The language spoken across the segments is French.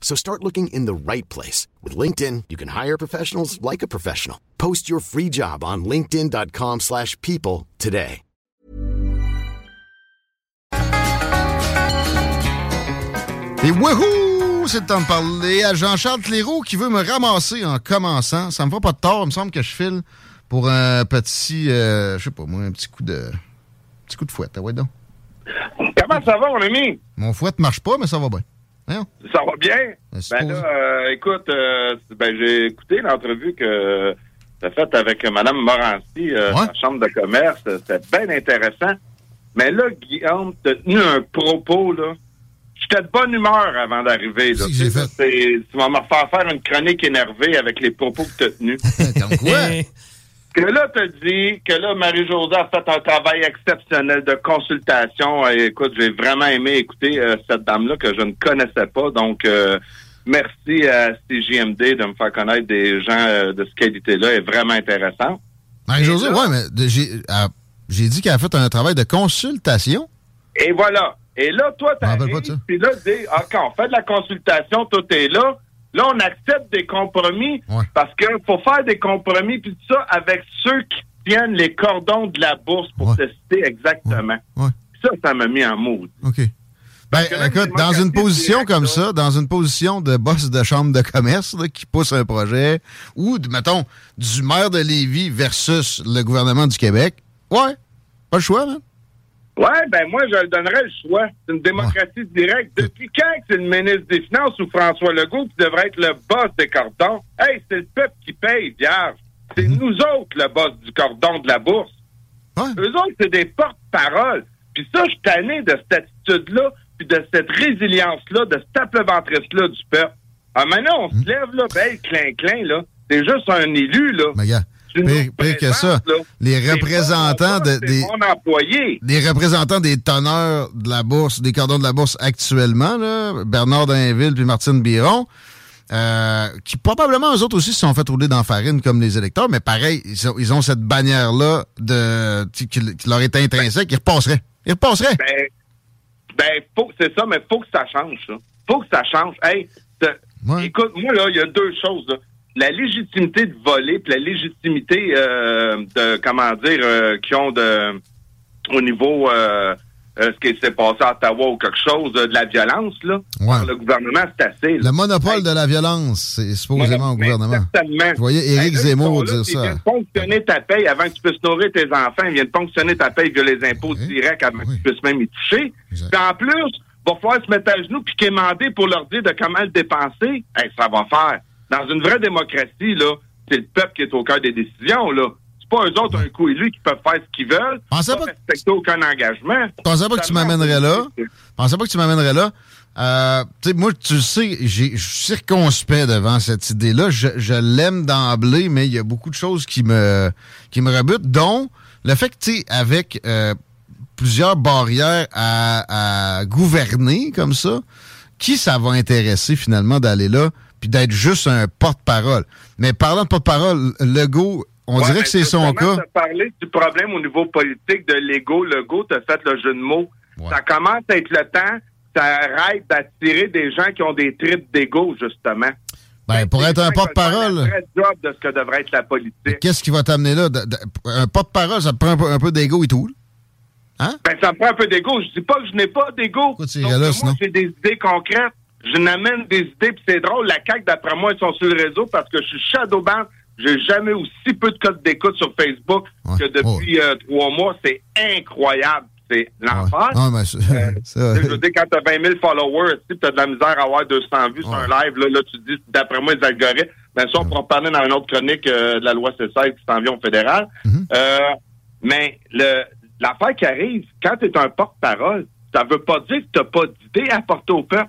So start looking in the right place. With LinkedIn, you can hire professionals like a professional. Post your free job on linkedin.com slash people today. Et wouhou! C'est le temps de parler à Jean-Charles Cléroux qui veut me ramasser en commençant. Ça me va pas de tort. Il me semble que je file pour un petit, euh, je sais pas moi, un petit coup de, petit coup de fouette. Ah ouais donc. Comment ça va, mon ami? Mon fouette marche pas, mais ça va bien. Ça va bien? Ben, Ben là, euh, écoute, euh, ben, j'ai écouté l'entrevue que tu as faite avec Mme Morancy, euh, Ouais. la Chambre de commerce. C'était bien intéressant. Mais là, Guillaume, t'as tenu un propos, là. J'étais de bonne humeur avant d'arriver. là. Fait? c'est- Tu vas me refaire faire une chronique énervée avec les propos que tu as tenus. Comme quoi? que là, tu dit que là, Marie-Josée a fait un travail exceptionnel de consultation. Et écoute, j'ai vraiment aimé écouter euh, cette dame-là que je ne connaissais pas. Donc, euh, merci à CJMD de me faire connaître des gens euh, de ce qualité-là. est vraiment intéressant. Marie-Josée, ouais, mais j'ai ah, j'ai dit qu'elle a fait un travail de consultation. Et voilà. Et là, toi, t'arrives, puis là, tu dis, OK, on fait de la consultation, tout est là. Là, on accepte des compromis Ouais. parce qu'il faut faire des compromis, puis tout ça, avec ceux qui tiennent les cordons de la bourse, pour Ouais. te citer exactement. Ouais. Ça, ça m'a mis en mood. OK. Ben, écoute, dans une position comme ça, dans une position de boss de chambre de commerce là, qui pousse un projet, ou, mettons, du maire de Lévis versus le gouvernement du Québec, ouais, pas le choix, man. Ouais, ben moi, je le donnerais le choix. C'est une démocratie directe. Depuis quand que c'est le ministre des Finances ou François Legault qui devrait être le boss des cordons? Hey, c'est le peuple qui paye, vierge. C'est Mhm. nous autres, le boss du cordon de la bourse. Ouais. Eux autres, c'est des porte-paroles. Puis ça, je suis tanné de cette attitude-là, puis de cette résilience-là, de cette apleventresse-là du peuple. Ah, maintenant, on Mhm. se lève, là, ben, clin-clin, là. C'est juste un élu, là. Pire, pire que ça, là. les représentants de, des, C'est mon employé. les représentants des teneurs de la bourse, des cordons de la bourse actuellement, là, Bernard Dainville puis Martine Biron, euh, qui probablement eux autres aussi se sont fait rouler dans la farine comme les électeurs, mais pareil, ils ont, ils ont cette bannière-là de qui, leur est intrinsèque, ils repasseraient. Ils repasseraient. Ben, ben faut, c'est ça, mais faut que ça change, ça. Faut que ça change. Hey, Ouais. écoute, moi, là, il y a deux choses, là. La légitimité de voler, puis la légitimité euh, de, comment dire, euh, qui ont de, au niveau, euh, euh, ce qui s'est passé à Ottawa ou quelque chose, de la violence, là. Ouais. par Le gouvernement, c'est assez, là. Le monopole de la violence, c'est supposément au gouvernement. Certainement. Je voyais Éric là, Zemmour ils dire Ils ça. viennent ponctionner ta paye avant que tu puisses nourrir tes enfants. Ils viennent ponctionner ta paye via les impôts directs avant Oui. que tu puisses même y toucher. Exact. Puis en plus, va falloir se mettre à genoux puis quémander pour leur dire de comment le dépenser. Hey, ça va faire. Dans une vraie démocratie, là, c'est le peuple qui est au cœur des décisions, là. C'est pas eux autres, un coup élus, qui peuvent faire ce qu'ils veulent. Pensais pas pas- respecter aucun engagement. Je pensais pas que tu m'amènerais là. Je pensais pas que tu m'amènerais là. Euh, moi, tu le sais, j'ai- je suis circonspect devant cette idée-là. Je, je l'aime d'emblée, mais il y a beaucoup de choses qui me, qui me rebutent, dont le fait que, tu sais, avec euh, plusieurs barrières à, à gouverner comme ça, qui ça va intéresser finalement d'aller là, puis d'être juste un porte-parole. Mais parlant de porte-parole, Legault, on Ouais, dirait que c'est son cas. t'as parlé du problème au niveau politique de l'ego. Legault, t'as fait le jeu de mots. Ouais. Ça commence à être le temps. Ça arrête d'attirer des gens qui ont des tripes d'ego, justement. Ben, pour être un porte-parole. Job de ce que devrait être la politique. Qu'est-ce qui va t'amener là? Un porte-parole, ça te prend un peu, d'ego et tout. Hein? Ben, ça me prend un peu d'ego. Je dis pas que je n'ai pas d'ego. Tu moi, j'ai des idées concrètes. Je n'amène des idées, puis c'est drôle. La CAQ, d'après moi, ils sont sur le réseau parce que je suis shadowban. J'ai jamais aussi peu de codes d'écoute sur Facebook que depuis euh, trois mois. C'est incroyable. C'est l'enfer. Non, mais euh, je veux dire, quand tu as 20 000 followers, tu as de la misère à avoir 200 vues sur un live, là, là tu dis, d'après moi, les algorithmes, ben ça, on pourra parler dans une autre chronique euh, de la loi C16 qui s'en vient au fédéral. Mhm. mais le l'affaire qui arrive, quand tu es un porte-parole, ça veut pas dire que tu n'as pas d'idée à porter au peuple.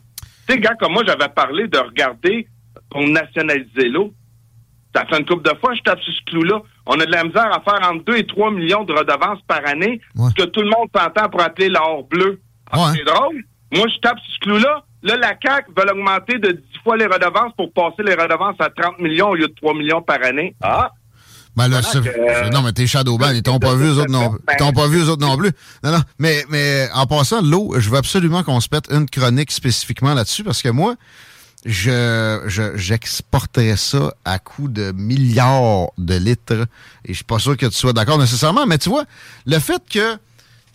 Tu sais, gars, comme moi, j'avais parlé de regarder pour nationaliser l'eau. Ça fait une couple de fois, je tape sur ce clou-là. On a de la misère à faire entre 2 et 3 millions de redevances par année, ce que tout le monde s'entend pour appeler l'or bleu. Ah, c'est drôle. Moi, je tape sur ce clou-là. Là, la CAQ veut augmenter de 10 fois les redevances pour passer les redevances à 30 millions au lieu de 3 millions par année. Ah! Ben là, non, mais t'es Shadowban, ils t'ont pas vu eux autres non, ils t'ont pas vu eux autres non plus. Non, non, mais, mais en passant, l'eau, je veux absolument qu'on se pète une chronique spécifiquement là-dessus parce que moi, je, j'exporterais ça à coût de milliards de litres. Et je suis pas sûr que tu sois d'accord nécessairement, mais tu vois, le fait que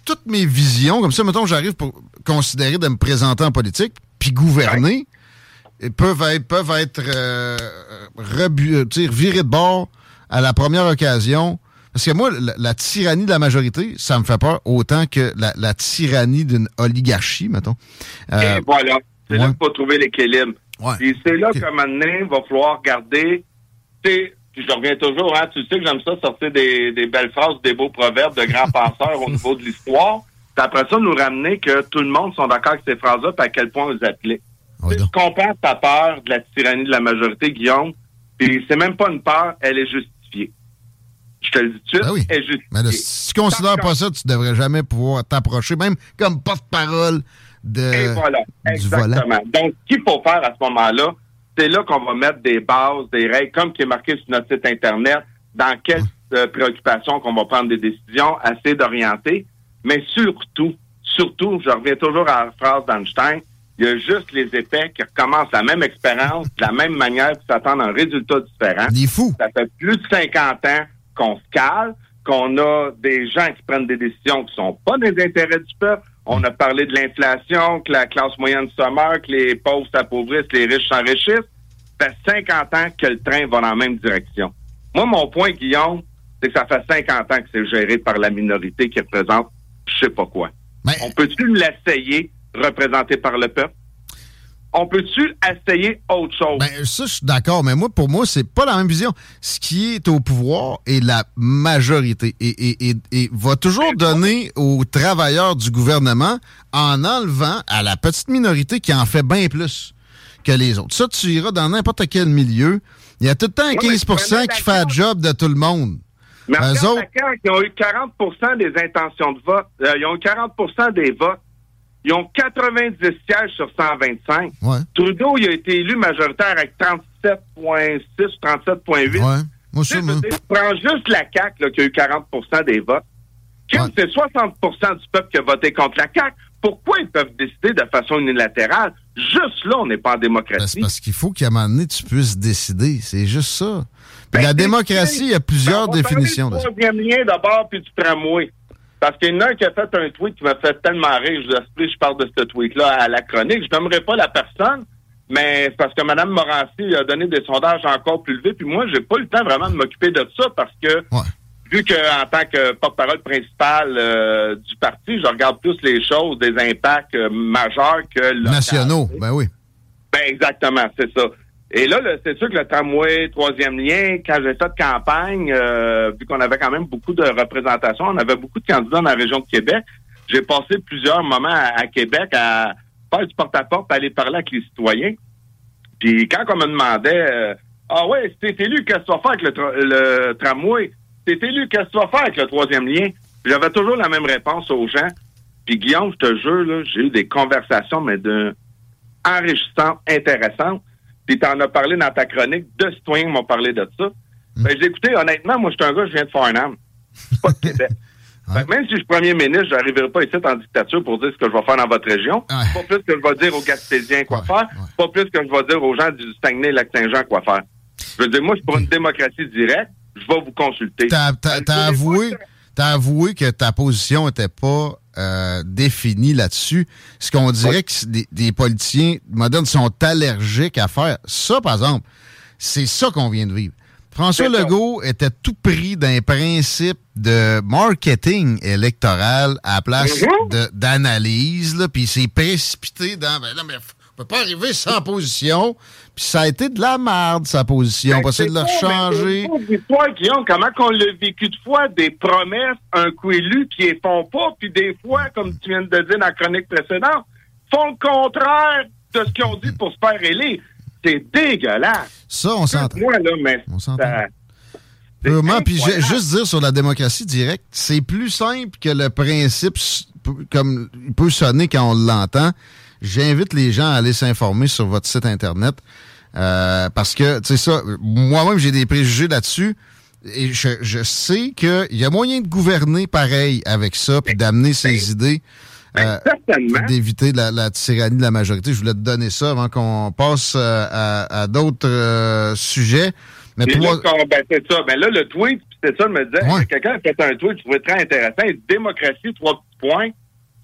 toutes mes visions, comme ça, mettons, j'arrive pour considérer de me présenter en politique, puis gouverner, peuvent être, peuvent être euh, virés de bord à la première occasion. Parce que moi, la, tyrannie de la majorité, ça me fait peur autant que la, tyrannie d'une oligarchie, mettons. Euh, Et voilà. C'est là qu'il faut trouver l'équilibre. Et c'est là qu'à un moment donné, il va falloir garder. Puis je reviens toujours, hein, tu sais que j'aime ça sortir des, belles phrases, des beaux proverbes de grands penseurs au niveau de l'histoire. Puis après ça, nous ramener que tout le monde sont d'accord avec ces phrases-là, puis à quel point on les applique. Oui, je comprends ta peur de la tyrannie de la majorité, Guillaume. Puis c'est même pas une peur, elle est justifiée. Je te le dis tout de suite, ben est justifiée. Mais si tu considères pas ça, tu devrais jamais pouvoir t'approcher, même comme porte-parole et voilà, exactement. Donc, ce qu'il faut faire à ce moment-là, c'est là qu'on va mettre des bases, des règles, comme qui est marqué sur notre site Internet, dans quelles euh, préoccupations qu'on va prendre des décisions, assez d'orienter. Mais surtout, surtout, je reviens toujours à la phrase d'Einstein, il y a juste les épais qui recommencent la même expérience, de la même manière, qui s'attendent à un résultat différent. Il est fou. Ça fait plus de 50 ans qu'on se cale, qu'on a des gens qui prennent des décisions qui sont pas des intérêts du peuple, on a parlé de l'inflation, que la classe moyenne meurt, que les pauvres s'appauvrissent, les riches s'enrichissent. Ça fait 50 ans que le train va dans la même direction. Moi, mon point, Guillaume, c'est que ça fait 50 ans que c'est géré par la minorité qui représente je sais pas quoi. On peut-tu l'essayer, représenté par le peuple? On peut-tu essayer autre chose? Ben, ça, je suis d'accord, mais moi, pour moi, c'est pas la même vision. Ce qui est au pouvoir est la majorité et, va toujours donner aux travailleurs du gouvernement en enlevant à la petite minorité qui en fait bien plus que les autres. Ça, tu iras dans n'importe quel milieu. Il y a tout le temps 15% qui fait le job de tout le monde. Mais autres... ils ont eu 40 des intentions de vote. Euh, ils ont eu 40% des votes. Ils ont 90 sièges sur 125. Trudeau, il a été élu majoritaire avec 37,6 37,8. Ouais. Moi, je prends juste la CAQ qui a eu 40% des votes. Comme c'est 60% du peuple qui a voté contre la CAQ, pourquoi ils peuvent décider de façon unilatérale? Juste là, on n'est pas en démocratie. Ben, c'est parce qu'il faut qu'à un moment donné, tu puisses décider. C'est juste ça. Ben, la démocratie, il y a plusieurs ben, définitions de ça. troisième lien d'abord, puis du tramway. Parce qu'il y en a un qui a fait un tweet qui m'a fait tellement rire. Je, je parle de ce tweet-là à la chronique. Je n'aimerais pas la personne, mais parce que Mme Morancy a donné des sondages encore plus élevés. Puis moi, j'ai pas eu le temps vraiment de m'occuper de ça parce que vu que en tant que porte-parole principale euh, du parti, je regarde plus les choses, des impacts euh, majeurs que nationaux. Ben oui. Ben exactement, c'est ça. Et là, c'est sûr que le tramway, troisième lien, quand j'ai fait campagne, euh, vu qu'on avait quand même beaucoup de représentation, on avait beaucoup de candidats dans la région de Québec. J'ai passé plusieurs moments à, Québec à faire du porte-à-porte, aller parler avec les citoyens. Puis quand on me demandait euh, Ah ouais, si t'es élu, qu'est-ce que tu vas faire avec le, tramway? Si t'es élu, qu'est-ce que tu vas faire avec le troisième lien? J'avais toujours la même réponse aux gens. Puis Guillaume, je te jure, j'ai eu des conversations, mais de enrichissantes, intéressantes. Puis t'en as parlé dans ta chronique, deux citoyens m'ont parlé de ça. Mm. Ben, j'ai écouté, honnêtement, moi, je suis un gars, je viens de Farnham. C'est pas de Québec. même si je suis premier ministre, je n'arriverai pas ici en dictature pour dire ce que je vais faire dans votre région. Pas plus que je vais dire aux Gaspésiens quoi faire. Pas plus que je vais dire aux gens du Saguenay-Lac-Saint-Jean quoi faire. Je veux dire, moi, je suis pour une démocratie directe. Je vais vous consulter. T'as avoué, as avoué que ta position n'était pas euh, défini là-dessus. Ce qu'on dirait que des, politiciens modernes sont allergiques à faire. Ça, par exemple, c'est ça qu'on vient de vivre. François Legault était tout pris d'un principe de marketing électoral à la place mm-hmm. d'analyse, puis il s'est précipité dans. Ben non, mais peut pas arriver sans position. Puis ça a été de la merde, sa position. Ben, on va de le changer. Toi, Guillaume, comment qu'on l'a vécu de fois, des promesses, un coup élu qui ne font pas, puis des fois, comme tu viens de dire dans la chronique précédente, font le contraire de ce qu'ils ont dit pour se faire élire. C'est dégueulasse. Ça, on s'entend. Moi, là, mais. On s'entend. Vraiment, puis juste dire sur la démocratie directe, c'est plus simple que le principe, comme il peut sonner quand on l'entend. J'invite les gens à aller s'informer sur votre site Internet. Euh, parce que, tu sais ça, moi-même, j'ai des préjugés là-dessus. Et je, je sais qu'il y a moyen de gouverner pareil avec ça, puis d'amener ses ben, idées. Euh, d'éviter la, tyrannie de la majorité. Je voulais te donner ça avant qu'on passe euh, à, d'autres euh, sujets. Mais toi... ben, c'est ça. Ben là, le tweet, c'est ça, me disait, quelqu'un a fait un tweet, je trouvais très intéressant. Démocratie, trois points.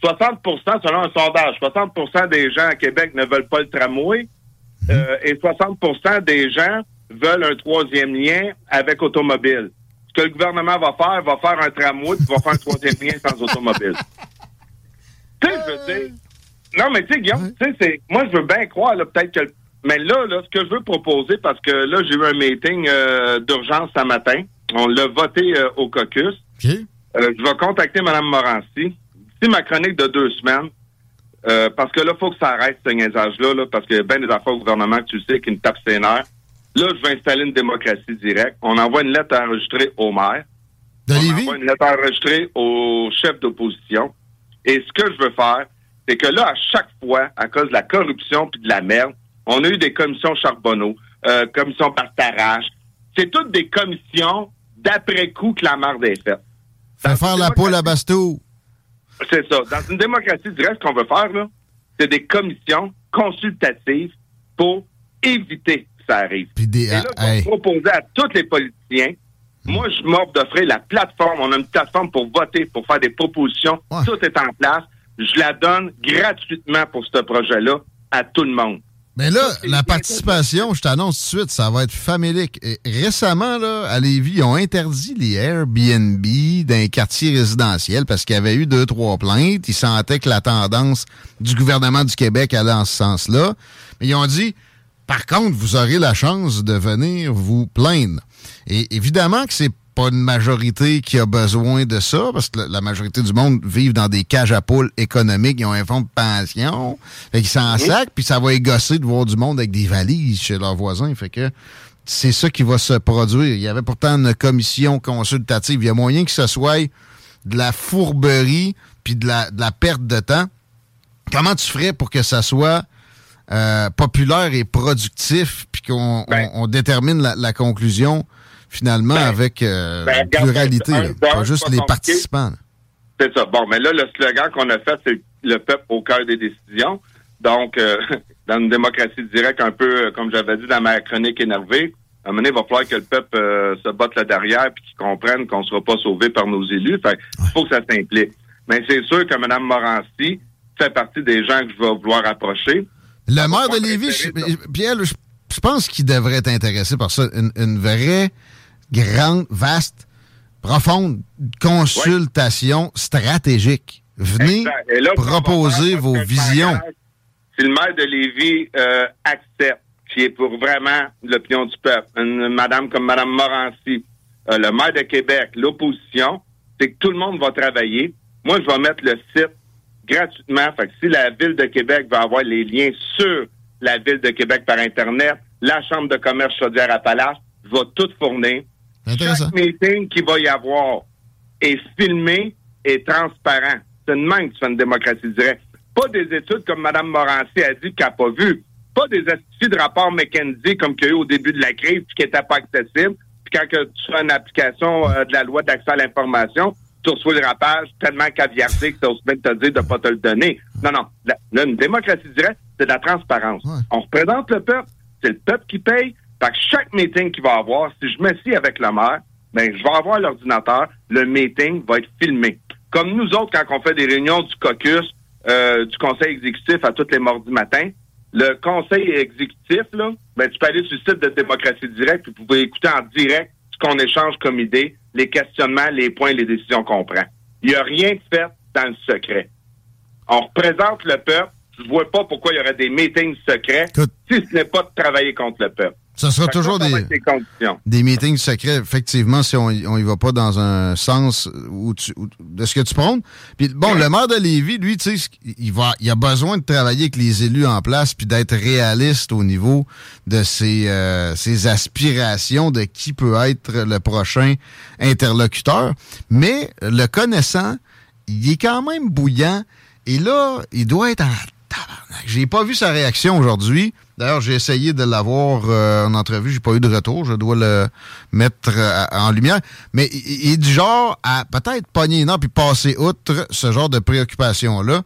60% selon un sondage, 60% des gens à Québec ne veulent pas le tramway mhm. et 60% des gens veulent un troisième lien avec automobile. Ce que le gouvernement va faire, va faire un tramway puis va faire un troisième lien sans automobile. Tu sais, je veux dire. Non, mais tu sais, Guillaume, tu sais, c'est. Moi, je veux bien croire, là, peut-être que. Mais là, là, ce que je veux proposer, parce que là, j'ai eu un meeting euh, d'urgence ce matin. On l'a voté euh, au caucus. Euh, je vais contacter Mme Morancy. C'est ma chronique de deux semaines. parce que là, il faut que ça arrête, ce niaisage-là, là, parce a bien des affaires au gouvernement que tu sais qui nous tapent ses nerfs. Là, je vais installer une démocratie directe. On envoie une lettre enregistrée au maire. De on envoie une lettre enregistrée au chef d'opposition. Et ce que je veux faire, c'est que là, à chaque fois, à cause de la corruption puis de la merde, on a eu des commissions Charbonneau, euh, commissions Bartarache. C'est toutes des commissions d'après-coup que la merde est faite. Faire faire la poule à Bastou. C'est ça. Dans une démocratie directe, ce qu'on veut faire, là, c'est des commissions consultatives pour éviter que ça arrive. Puis des, Et là, on proposer à tous les politiciens moi, je m'offre d'offrir la plateforme. On a une plateforme pour voter, pour faire des propositions. Tout est en place. Je la donne gratuitement pour ce projet-là à tout le monde. Mais là, la participation, je t'annonce tout de suite, ça va être famélique. récemment, là, à Lévis, ils ont interdit les Airbnb d'un quartier résidentiel parce qu'il y avait eu deux, trois plaintes. Ils sentaient que la tendance du gouvernement du Québec allait en ce sens-là. Mais ils ont dit, par contre, vous aurez la chance de venir vous plaindre. Et évidemment que c'est pas une majorité qui a besoin de ça, parce que la majorité du monde vivent dans des cages à poules économiques, ils ont un fonds de pension, fait qu'ils s'en sac, puis ça va égosser de voir du monde avec des valises chez leurs voisins, fait que c'est ça qui va se produire. Il y avait pourtant une commission consultative. Il y a moyen que ce soit de la fourberie puis de la, de la perte de temps. Comment tu ferais pour que ça soit euh, populaire et productif, puis qu'on ben. on, détermine la, conclusion finalement ben, avec euh, ben, pluralité, pas juste les participants. C'est ça. Bon, mais là, le slogan qu'on a fait, c'est le peuple au cœur des décisions. Donc, euh, dans une démocratie directe, un peu comme j'avais dit dans ma chronique énervée, à un moment donné, il va falloir que le peuple se batte là derrière puis qu'il comprenne qu'on ne sera pas sauvé par nos élus. Fait il faut que ça s'implique. Mais c'est sûr que Mme Morancy fait partie des gens que je vais vouloir approcher. Le maire de Lévis, Pierre, je, pense qu'il devrait être intéressé par ça. Une, vraie, grande, vaste, profonde consultation stratégique. Venez proposer vos visions. Si le maire de Lévis euh, accepte, qui est pour vraiment l'opinion du peuple, une madame comme Mme Morancy, euh, le maire de Québec, l'opposition, c'est que tout le monde va travailler. Moi, je vais mettre le site gratuitement. Fait que si la Ville de Québec va avoir les liens sur la Ville de Québec par Internet, la Chambre de commerce Chaudière-Appalaches va tout fournir. Chaque meeting qu'il va y avoir est filmé et transparent. C'est une même que tu fais une démocratie directe. Pas des études comme Mme Morancy a dit qu'elle n'a pas vu. Pas des astuces de rapport McKenzie comme qu'il y a eu au début de la crise puis qui n'étaient pas accessibles. Puis quand tu fais une application euh, de la loi d'accès à l'information, tu reçois le rapage tellement caviardé que tu même te dire de ne pas te le donner. Non, non. La, une démocratie directe, c'est de la transparence. On représente le peuple, c'est le peuple qui paye. Fait que chaque meeting qu'il va avoir, si je m'assieds avec le maire, ben, je vais avoir l'ordinateur, le meeting va être filmé. Comme nous autres, quand on fait des réunions du caucus, euh, du conseil exécutif à tous les mardis matin, le conseil exécutif, là, ben, tu peux aller sur le site de Démocratie Directe, puis vous pouvez écouter en direct ce qu'on échange comme idée, les questionnements, les points, les décisions qu'on prend. Il n'y a rien de fait dans le secret. On représente le peuple. Je ne vois pas pourquoi il y aurait des meetings secrets si ce n'est pas de travailler contre le peuple. Ça sera toujours des, des meetings secrets, effectivement, si on y va pas dans un sens où de ce que tu prônes. Puis bon, le maire de Lévis, lui, tu sais, il, va, il a besoin de travailler avec les élus en place puis d'être réaliste au niveau de ses, euh, ses aspirations de qui peut être le prochain interlocuteur. Mais le connaissant, il est quand même bouillant. Et là, il doit être en j'ai pas vu sa réaction aujourd'hui. D'ailleurs, j'ai essayé de l'avoir euh, en entrevue, j'ai pas eu de retour. Je dois le mettre euh, en lumière. Mais il, est du genre à peut-être pogner non puis passer outre ce genre de préoccupation-là.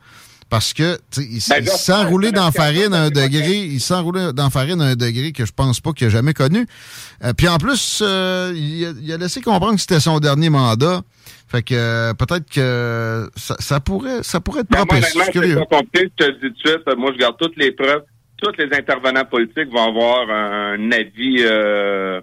Parce que il, ben, s'enrouler dans farine à un degré, il s'enrouler dans farine à un degré que je pense pas qu'il a jamais connu. Euh, puis en plus, il a, laissé comprendre que c'était son dernier mandat. Fait que euh, peut-être que ça, pourrait ça pourrait être propice. Moi, je te dis tout de suite, moi je garde toutes les preuves. Tous les intervenants politiques vont avoir un, avis euh,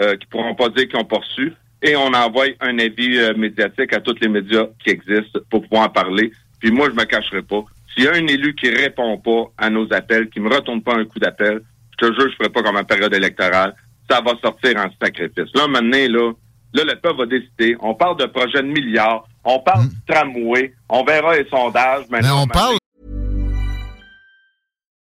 euh, qui pourront pas dire qu'ils ont poursu. Et on envoie un avis euh, médiatique à tous les médias qui existent pour pouvoir en parler. Puis moi, je me cacherai pas. S'il y a un élu qui répond pas à nos appels, qui me retourne pas un coup d'appel, je te jure, je ferai pas comme en période électorale. Ça va sortir en sacrifice. Là, maintenant, là, Là, le peuple va décider. On parle de projets de milliards. On parle mm. du tramway. On verra les sondages. Mais on parle.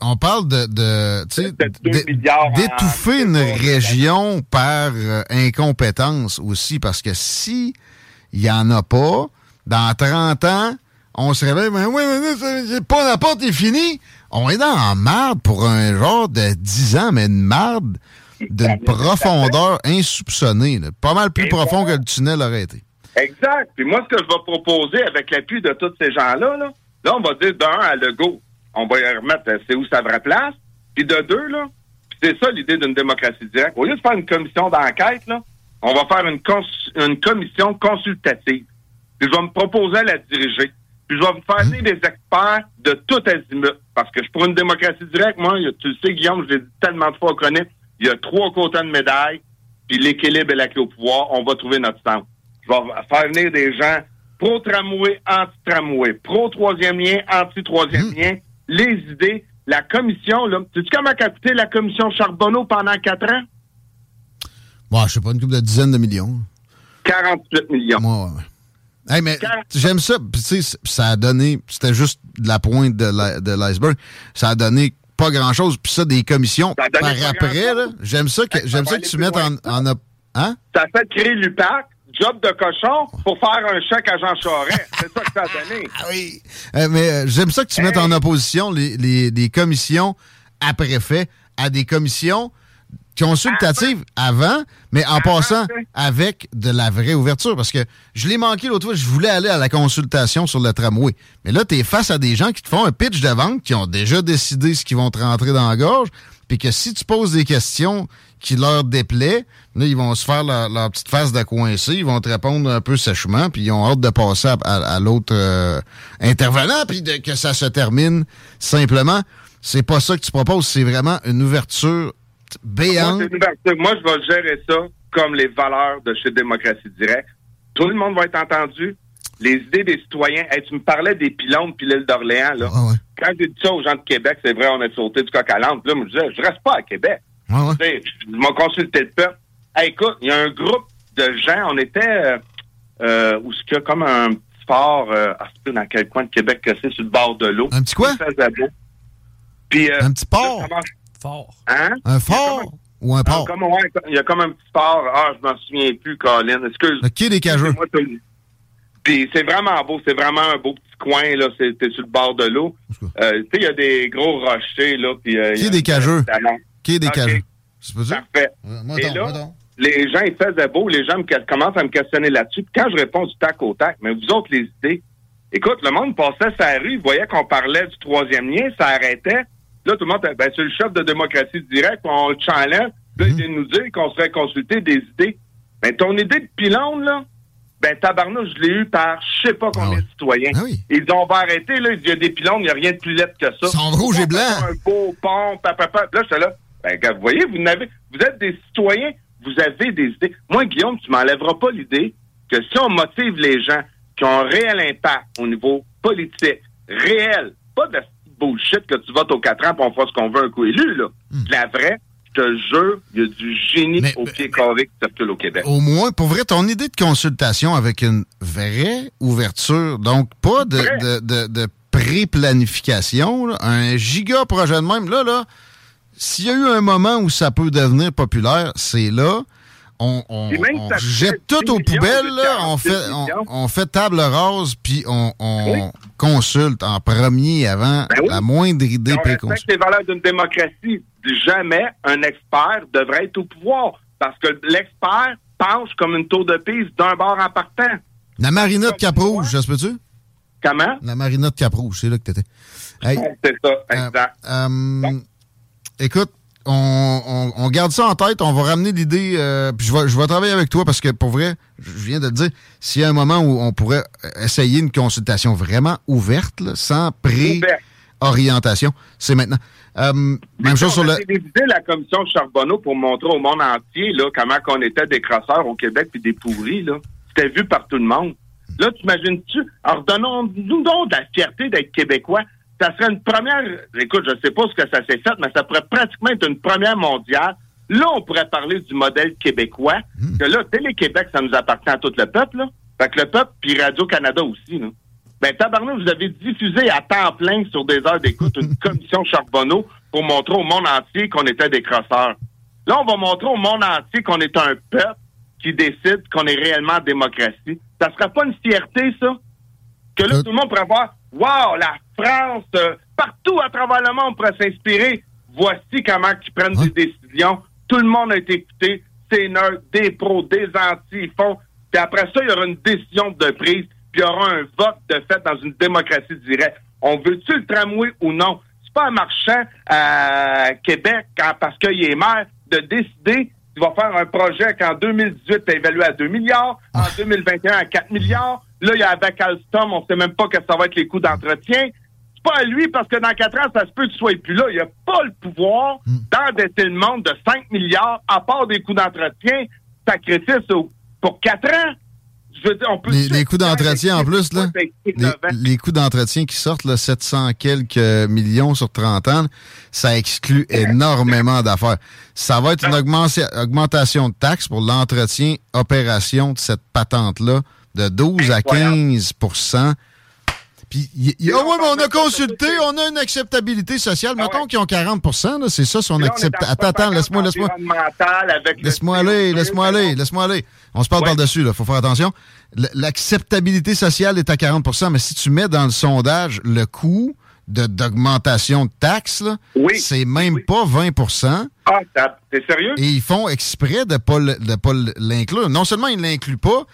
On parle de, de d'étouffer une région par euh, incompétence aussi, parce que si il n'y en a pas, dans 30 ans, on se réveille, mais oui, mais pas la porte est finie on est dans la marde pour un genre de 10 ans, mais une marde d'une profondeur insoupçonnée. Pas mal plus profond que le tunnel aurait été. Exact. Puis moi, ce que je vais proposer avec l'appui de tous ces gens-là, là, on va dire d'un à Legault, on va y remettre euh, c'est où sa vraie place. Puis de deux, là, c'est ça l'idée d'une démocratie directe. Au lieu de faire une commission d'enquête, là, on va faire une, une commission consultative. Puis je vais me proposer à la diriger. Puis je vais me faire venir des experts de tout azimut. Parce que je pour une démocratie directe, moi, tu le sais, Guillaume, je l'ai dit tellement de fois qu'on connaît, il y a trois côtés de médaille, puis l'équilibre et la clé au pouvoir, on va trouver notre sens. Je vais faire venir des gens pro-tramway, anti-tramway, pro-troisième lien, anti-troisième mmh. lien, les idées, la commission, là. Sais-tu comment a coûté la commission Charbonneau pendant quatre ans? Bon, je sais pas, une couple de dizaines de millions. 48 millions. Moi, ouais. Hey, mais j'aime ça. ça a donné, c'était juste la pointe de l'iceberg. Ça a donné pas grand-chose. Puis ça, des commissions par après, j'aime ça que j'aime ça que tu mettes en, en hein? Ça a fait créer l'UPAC, job de cochon, pour faire un chèque à Jean Charest. C'est ça que ça a donné. Ah oui. Euh, mais euh, j'aime ça que tu mettes en opposition les, les, les commissions après fait à des commissions consultative avant, mais en passant avec de la vraie ouverture. Parce que je l'ai manqué l'autre fois, je voulais aller à la consultation sur le tramway. Mais là, tu es face à des gens qui te font un pitch de vente, qui ont déjà décidé ce qu'ils vont te rentrer dans la gorge, puis que si tu poses des questions qui leur déplaient, là, ils vont se faire leur, petite face de coincé, ils vont te répondre un peu sèchement, puis ils ont hâte de passer à, l'autre euh, intervenant, puis que ça se termine simplement. C'est pas ça que tu proposes, c'est vraiment une ouverture moi, je vais gérer ça comme les valeurs de chez Démocratie Directe. Tout le monde va être entendu. les idées des citoyens. Hey, tu me parlais des pylônes puis l'île d'Orléans, là. Ah ouais. Quand j'ai dit ça aux gens de Québec, c'est vrai, on a sauté du coq à l'âne. Là, je disais, je reste pas à Québec. Ah ouais. Je m'ai consulté le peuple. Hey, écoute, il y a un groupe de gens, on était euh, euh, où ce qu'il y a comme un petit fort, euh, ah, dans quel coin de Québec que c'est, sur le bord de l'eau. Un petit quoi? Puis, euh, Un petit port? Fort. Hein? Un fort ou un Ah, port? comme, ouais, il y a comme un petit fort. Ah, je m'en souviens plus, Colin. Excuse. Le quai des Cageux. Puis c'est vraiment beau, c'est vraiment un beau petit coin, là. C'est t'es sur le bord de l'eau. Euh, tu sais, il y a des gros rochers, là. Puis, euh, Quai des Cageux. Quai des. Cageux. C'est pas ça? Parfait. Moi, Et donc, là, moi donc. les gens, ils faisaient beau, les gens me commencent à me questionner là-dessus. Puis quand je réponds du tac au tac, mais vous autres, les idées, écoute, le monde passait sa rue, il voyait qu'on parlait du troisième lien, ça arrêtait. Là, tout le monde, ben, c'est le chef de démocratie directe, on le challenge. Là, il vient de nous dire qu'on serait consulté des idées. Ben, ton idée de pylône, là, ben, tabarnouche, je l'ai eu par je sais pas combien Ah ouais. de citoyens. Ah oui. Ils ont pas arrêté, là, il y a des pylônes, il n'y a rien de plus laid que ça. Ils sont rouges et blancs. Un beau pont, papa, Là, j'étais là. Ben, vous voyez, vous n'avez, vous êtes des citoyens, vous avez des idées. Moi, Guillaume, tu m'enlèveras pas l'idée que si on motive les gens qui ont un réel impact au niveau politique, réel, pas de bullshit que tu votes aux quatre ans pour on fera ce qu'on veut un coup élu, là. De La vraie, je te jure, il y a du génie Hmm. Mais- au pied carré qui circule au Québec. Au moins, pour vrai, ton idée de consultation avec une vraie ouverture, donc pas de, de, de, de pré-planification, un giga projet de même, là, là, s'il y a eu un moment où ça peut devenir populaire, c'est là. On, jette tout 10 aux poubelles, là, on 46 fait, on, table rase, puis on, Oui. consulte en premier avant Ben oui. la moindre idée préconçue. les valeurs d'une démocratie. Jamais un expert devrait être au pouvoir parce que l'expert penche comme une tour de pise d'un bord en partant. La marina de Cap-Rouge, ça se peut-tu? Comment? La marina de Cap-Rouge, c'est là que t'étais. Hey, C'est ça, exact. Euh, euh, écoute, on, on- on garde ça en tête. On va ramener l'idée. euh, puis je vais, je vais travailler avec toi parce que pour vrai, je viens de te dire, s'il y a un moment où on pourrait essayer une consultation vraiment ouverte, là, sans pré-orientation, c'est maintenant. Euh, même chose sur on le. a télévisé la commission Charbonneau pour montrer au monde entier là, comment qu'on était des crasseurs au Québec puis des pourris. Là. C'était vu par tout le monde. Là, t'imagines-tu? Alors, donnons-nous donc de la fierté d'être Québécois. Ça serait une première... Écoute, je sais pas ce que ça s'est fait, mais ça pourrait pratiquement être une première mondiale. Là, on pourrait parler du modèle québécois. Que là, Télé-Québec, ça nous appartient à tout le peuple. Là. Fait que le peuple, puis Radio-Canada aussi. Là. Ben, tabarnak, vous avez diffusé à temps plein sur des heures d'écoute une commission Charbonneau pour montrer au monde entier qu'on était des crosseurs. Là, on va montrer au monde entier qu'on est un peuple qui décide qu'on est réellement en démocratie. Ça serait pas une fierté, ça? Que là, Euh. tout le monde pourrait voir, wow, la France, euh, partout à travers le monde pourrait s'inspirer. Voici comment ils prennent Ouais. des décisions. Tout le monde a été écouté. C'est neutre, des pros, des anti, ils font. Puis après ça, il y aura une décision de prise, puis il y aura un vote de fait dans une démocratie directe. On veut-tu le tramway ou non? C'est pas un marchand à Québec, quand- parce qu'il est maire, de décider qu'il va faire un projet qu'en 2018 est évalué à 2 milliards, en 2021 à 4 milliards. Là, il y a avec Alstom, on sait même pas que ça va être les coûts d'entretien. Pas à lui, parce que dans 4 ans, ça se peut que tu sois plus là. Il a pas le pouvoir d'endetter le monde de 5 milliards, à part des coûts d'entretien, sacrifice au- pour 4 ans. Je veux dire, on peut Les, les coûts d'entretien en plus, là. Les, coûts d'entretien qui sortent, là, 700 quelques millions sur 30 ans, ça exclut énormément d'affaires. Ça va être une augmentation, augmentation de taxes pour l'entretien, opération de cette patente-là de 12 à Incroyable. 15 Puis, il y- ah ouais, mais on a consulté, on a une acceptabilité sociale. Ah Mettons ouais. qu'ils ont 40 là, c'est ça son acceptabilité. Attends, attends, laisse-moi, laisse-moi. Laisse-moi aller, CO2, laisse-moi aller, laisse-moi aller. On se parle Ouais. par-dessus, là. Faut faire attention. L'acceptabilité sociale est à 40% mais si tu mets dans le sondage le coût d'augmentation de taxes, là, Oui. c'est même Oui. pas 20% Ah, t'es sérieux? et ils font exprès de pas le- de pas l'inclure. Non seulement ils l'incluent pas,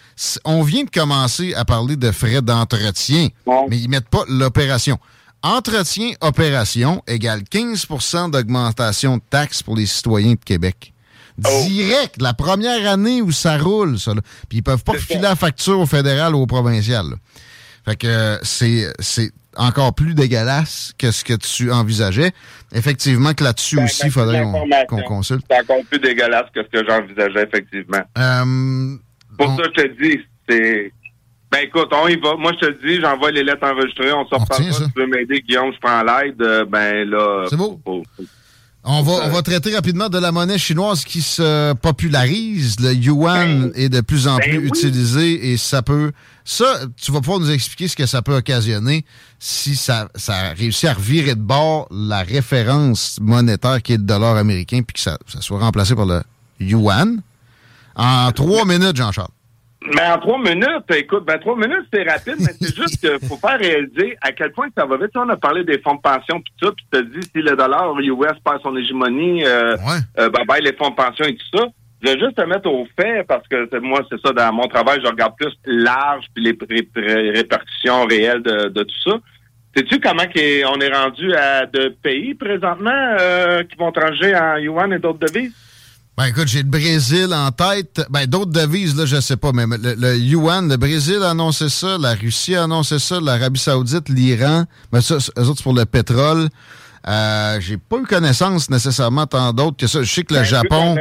on vient de commencer à parler de frais d'entretien, Bon. mais ils mettent pas l'opération. Entretien, opération égale 15% d'augmentation de taxes pour les citoyens de Québec. Oh. Direct, la première année où ça roule, ça. là. Puis ils peuvent pas ça. la facture au fédéral ou au provincial. là. Fait que euh, c'est c'est encore plus dégueulasse que ce que tu envisageais. Effectivement que là-dessus aussi, il faudrait qu'on consulte. C'est encore plus dégueulasse que ce que j'envisageais, effectivement. Euh, Pour on- ça, je te dis, c'est. Ben écoute, on y va. Moi, je te dis, j'envoie les lettres enregistrées, on sort pas. Si tu veux m'aider, Guillaume, je prends l'aide. Euh, ben là. C'est beau. On va, on va traiter rapidement de la monnaie chinoise qui se popularise. Le yuan ben, est de plus en ben plus utilisé et ça peut. Ça, tu vas pouvoir nous expliquer ce que ça peut occasionner si ça, ça réussit à revirer de bord la référence monétaire qui est le dollar américain puis que ça, ça soit remplacé par le yuan. En trois minutes, Jean-Charles. Mais en trois minutes, écoute, ben trois minutes, c'est rapide, mais c'est juste qu'il faut faire réaliser à quel point ça va vite. on a parlé des fonds de pension puis tout ça, puis tu te dis si le dollar US perd son hégémonie, euh, euh ben, ben, les fonds de pension et tout ça. Je vais juste te mettre au fait parce que moi, c'est ça, dans mon travail, je regarde plus large puis les répercussions réelles de, tout ça. Sais-tu comment on est rendu à de pays présentement euh, qui vont trancher en yuan et d'autres devises? Ben écoute, j'ai le Brésil en tête. Ben d'autres devises, là, je sais pas, mais le, yuan, le Brésil a annoncé ça, la Russie a annoncé ça, l'Arabie Saoudite, l'Iran. Ben ça, eux autres, c'est pour le pétrole. Euh, j'ai pas eu connaissance nécessairement tant d'autres que ça. Je sais que le ben, Japon.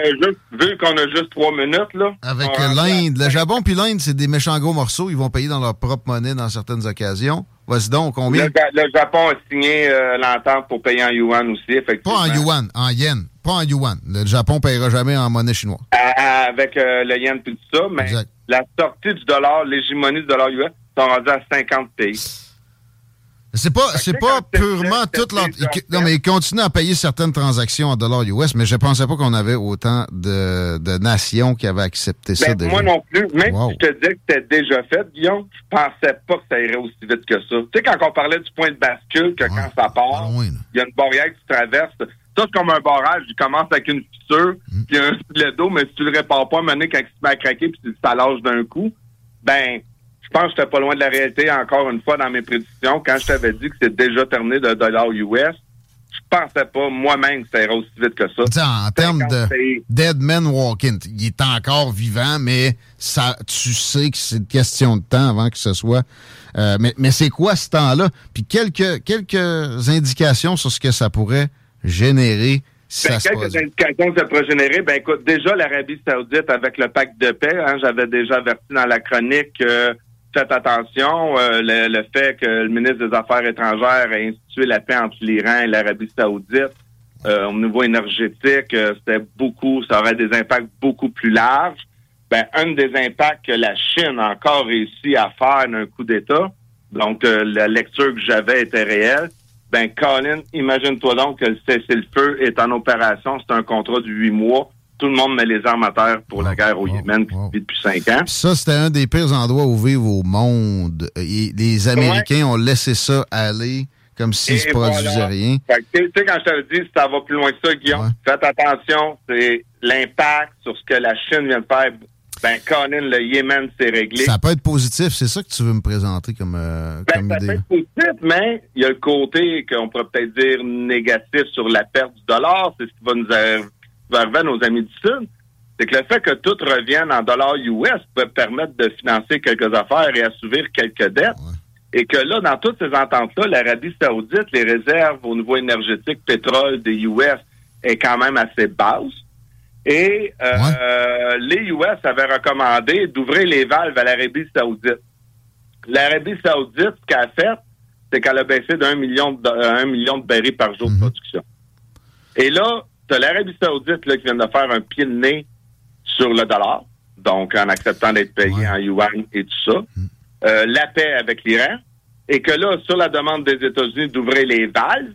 Vu qu'on a, juste trois minutes, là. Avec l'Inde. Le Japon puis l'Inde, c'est des méchants gros morceaux. Ils vont payer dans leur propre monnaie dans certaines occasions. Vas-y donc, combien? Le, Japon a signé euh, l'entente pour payer en yuan aussi, effectivement. Pas en yuan, en yen. Pas en yuan. Le Japon ne payera jamais en monnaie chinoise. avec euh, le yen et tout ça, mais la sortie du dollar, l'hégémonie du dollar US, sont rendus à 50 pays. C'est pas, c'est pas purement toute. Non, mais ils continuent à payer certaines transactions en dollars US, mais je pensais pas qu'on avait autant de, de, nations qui avaient accepté ça ben, déjà. Moi non plus. Même si je te disais que c'était déjà fait, Guillaume, je pensais pas que ça irait aussi vite que ça. Tu sais, quand on parlait du point de bascule, que quand ça part, il y a une barrière que tu traverses. Ça, c'est comme un barrage. Il commence avec une fissure, mm. puis un stylet d'eau, mais si tu le répares pas, à quand il se met à craquer, puis ça lâche d'un coup, ben je pense que j'étais pas loin de la réalité encore une fois dans mes prédictions. Quand je t'avais dit que c'est déjà terminé de dollar US, je pensais pas moi-même que ça irait aussi vite que ça. en termes de Dead Man Walking, il est encore vivant, mais ça, tu sais que c'est une question de temps avant que ce soit. Euh, mais mais c'est quoi ce temps-là? Puis quelques, quelques indications sur ce que ça pourrait générer si ben, quelques indications que ça pourrait générer. Ben écoute, déjà l'Arabie Saoudite avec le pacte de paix, hein, j'avais déjà averti dans la chronique que faites attention, euh, le, fait que le ministre des Affaires étrangères a institué la paix entre l'Iran et l'Arabie saoudite euh, au niveau énergétique, euh, c'était beaucoup, ça aurait des impacts beaucoup plus larges. Ben, un des impacts que la Chine a encore réussi à faire d'un coup d'État, donc la lecture que j'avais était réelle, ben Colin, imagine-toi donc que le cessez-le-feu est en opération, c'est un contrat de huit mois tout le monde met les armes à terre pour la guerre au Yémen depuis cinq ans. ça, c'était un des pires endroits où vivre au monde. les Américains ont laissé ça aller comme s'il ne se produisait rien. Tu sais, quand je te dis, ça va plus loin que ça, Guillaume, faites attention, c'est l'impact sur ce que la Chine vient de faire. Ben, Conan, le Yémen, c'est réglé. Ça peut être positif, c'est ça que tu veux me présenter comme, euh, ben, ça peut être positif, mais il y a le côté qu'on pourrait peut-être dire négatif sur la perte du dollar. C'est ce qui va nous va arriver à nos amis du Sud, c'est que le fait que tout revienne en dollars US peut permettre de financer quelques affaires et assouvir quelques dettes. Et que là, dans toutes ces ententes-là, l'Arabie saoudite, les réserves au niveau énergétique pétrole des US est quand même assez basse. Et euh, les US avaient recommandé d'ouvrir les valves à l'Arabie saoudite. L'Arabie saoudite, ce qu'elle a fait, c'est qu'elle a baissé d'un million de, million de barils par jour de mhm. production. Et là, tu l'Arabie Saoudite là, qui vient de faire un pied de nez sur le dollar, donc en acceptant d'être payé en yuan et tout ça. Mm. Euh, la paix avec l'Iran, et que là, sur la demande des États-Unis d'ouvrir les valves,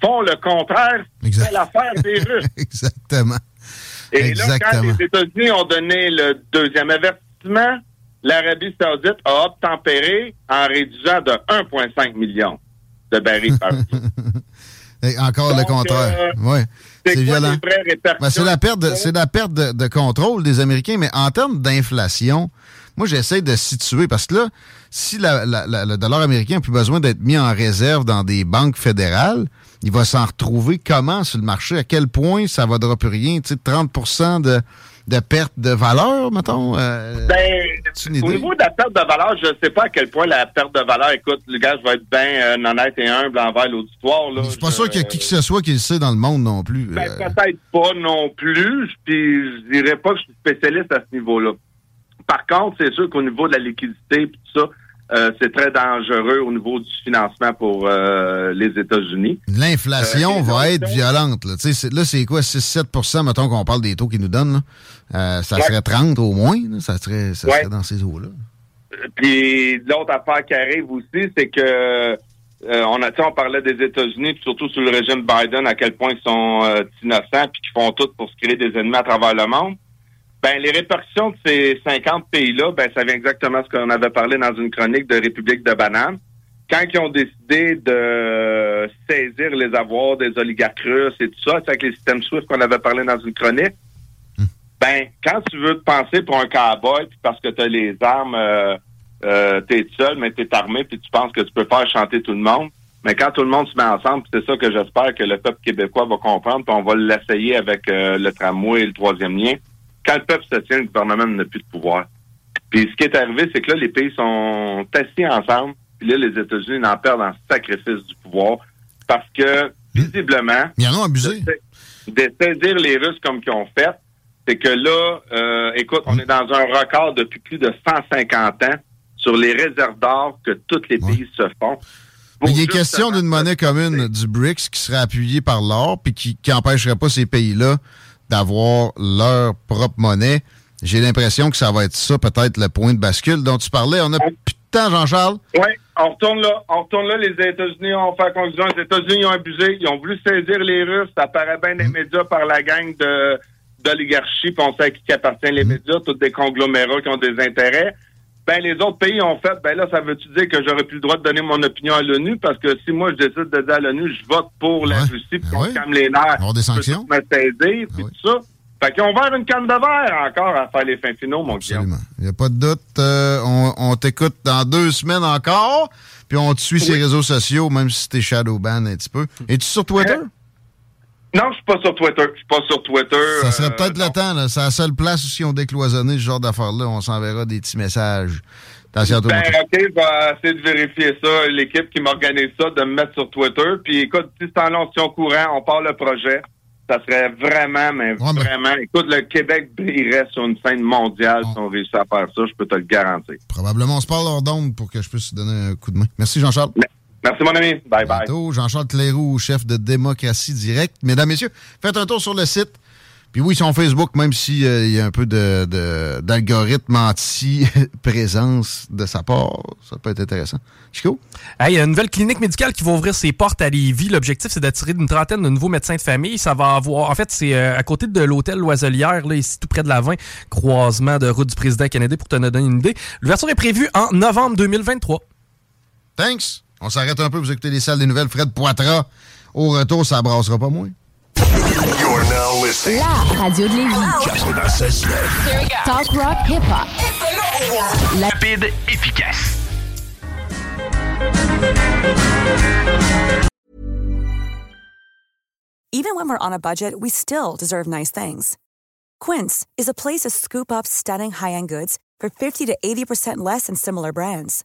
font le contraire de l'affaire des Russes. Exactement. Et là, quand les États-Unis ont donné le deuxième avertissement, l'Arabie saoudite a obtempéré en réduisant de 1,5 million de barils par jour. encore le contraire. Euh, ouais. C'est violent. Ben, c'est la perte, de, c'est la perte de, contrôle des Américains, mais en termes d'inflation, moi j'essaie de situer parce que là, si le dollar américain n'a plus besoin d'être mis en réserve dans des banques fédérales, il va s'en retrouver comment sur le marché? À quel point ça va dropper rien? Tu sais, 30 de de perte de valeur, mettons? Euh, ben, au niveau de la perte de valeur, je ne sais pas à quel point la perte de valeur, écoute, le gars, je vais être bien euh, honnête et humble envers l'auditoire. Je suis pas sûr qu'il y a qui que ce soit qui le sait dans le monde non plus. Ben, euh. Peut-être pas non plus, puis je dirais pas que je suis spécialiste à ce niveau-là. Par contre, c'est sûr qu'au niveau de la liquidité et tout ça, euh, c'est très dangereux au niveau du financement pour euh, les États-Unis. L'inflation va être violente. Là, là c'est quoi, 6-7% mettons qu'on parle des taux qu'ils nous donnent. ça serait 30 au moins. Ça, serait, ça serait dans ces eaux-là. Puis l'autre affaire qui arrive aussi, c'est que euh, on a, on parlait des États-Unis, surtout sous le régime Biden, à quel point ils sont euh, innocents puis qu'ils font tout pour se créer des ennemis à travers le monde. Ben, les répercussions de ces 50 pays-là, ben, ça vient exactement ce qu'on avait parlé dans une chronique de République de Banane. Quand ils ont décidé de saisir les avoirs des oligarques russes et tout ça, avec les systèmes SWIFT qu'on avait parlé dans une chronique, hmm. ben, quand tu veux te penser pour un cowboy, puis parce que tu as les armes euh, euh, t'es seul, mais t'es armé, puis tu penses que tu peux faire chanter tout le monde. Mais quand tout le monde se met ensemble, c'est ça que j'espère que le peuple québécois va comprendre, puis on va l'essayer avec euh, le tramway et le troisième lien. Quand le peuple se tient, le gouvernement n'a plus de pouvoir. Puis ce qui est arrivé, c'est que là, les pays sont assis ensemble, puis là, les États-Unis en perdent en sacrifice du pouvoir, parce que, visiblement... Ils en ont abusé. De, saisir les Russes comme qu'ils ont fait, c'est que là, euh, écoute, on est dans un record depuis plus de 150 ans sur les réserves d'or que tous les pays se font. il est question d'une monnaie commune du BRICS qui serait appuyée par l'or puis qui n'empêcherait pas ces pays-là d'avoir leur propre monnaie. J'ai l'impression que ça va être ça, peut-être, le point de bascule dont tu parlais. On a plus de temps, Jean-Charles? Oui, on retourne là. On retourne là. Les États-Unis ont fait conclusion. Les États-Unis ont abusé. Ils ont voulu saisir les Russes. Ça paraît bien les mm. médias par la gang de d'oligarchie. Puis on sait à qui appartient les mm. médias. Tous des conglomérats qui ont des intérêts ben les autres pays ont fait, ben là, ça veut-tu dire que j'aurais plus le droit de donner mon opinion à l'ONU? Parce que si moi, je décide de dire à l'ONU, je vote pour la Russie, puis ben calme les nerfs. Avoir des sanctions. Me puis ben tout ça. Fait qu'ils ont ouvert une canne de verre encore à faire les fins finaux, mon Absolument. Il n'y a pas de doute. Euh, on, t'écoute dans deux semaines encore, puis on te suit sur les réseaux sociaux, même si t'es shadowban un petit peu. Es-tu sur Twitter? Hein? Non, je suis pas sur Twitter. Je suis pas sur Twitter. Ça serait euh, peut-être le temps. Là. C'est la seule place où si on décloisonné ce genre d'affaires-là, on s'enverra des petits messages. Attention ben, OK, je vais essayer de vérifier ça. L'équipe qui m'organise ça, de me mettre sur Twitter. Puis écoute, si c'est en on courant, on part le projet. Ça serait vraiment, mais vraiment. Écoute, le Québec brillerait sur une scène mondiale si on réussit à faire ça, je peux te le garantir. Probablement. On se parle hors d'onde pour que je puisse donner un coup de main. Merci, Jean-Charles. Merci, mon ami. Bye bye. Jean-Charles Cléroux, chef de Démocratie Directe. Mesdames, Messieurs, faites un tour sur le site. Puis oui, sur Facebook, même s'il euh, y a un peu d'algorithme de, anti-présence de sa part, ça peut être intéressant. Chico? Il y a une nouvelle clinique médicale qui va ouvrir ses portes à Lévis. L'objectif, c'est d'attirer une trentaine de nouveaux médecins de famille. Ça va avoir... En fait, c'est euh, à côté de l'hôtel Loiselière, là, ici, tout près de la 20, croisement de route du président canadien, pour te donner une idée. L'ouverture est prévue en novembre 2023. Thanks! On s'arrête un peu, vous écoutez les salles des nouvelles. Fred Poitras, au retour, ça brassera pas moins. La radio de Lévis. Talk rock hip-hop. Rapide, efficace. Even when we're on a budget, we still deserve nice things. Quince is a place to scoop up stunning high-end goods for 50 to 80% less than similar brands.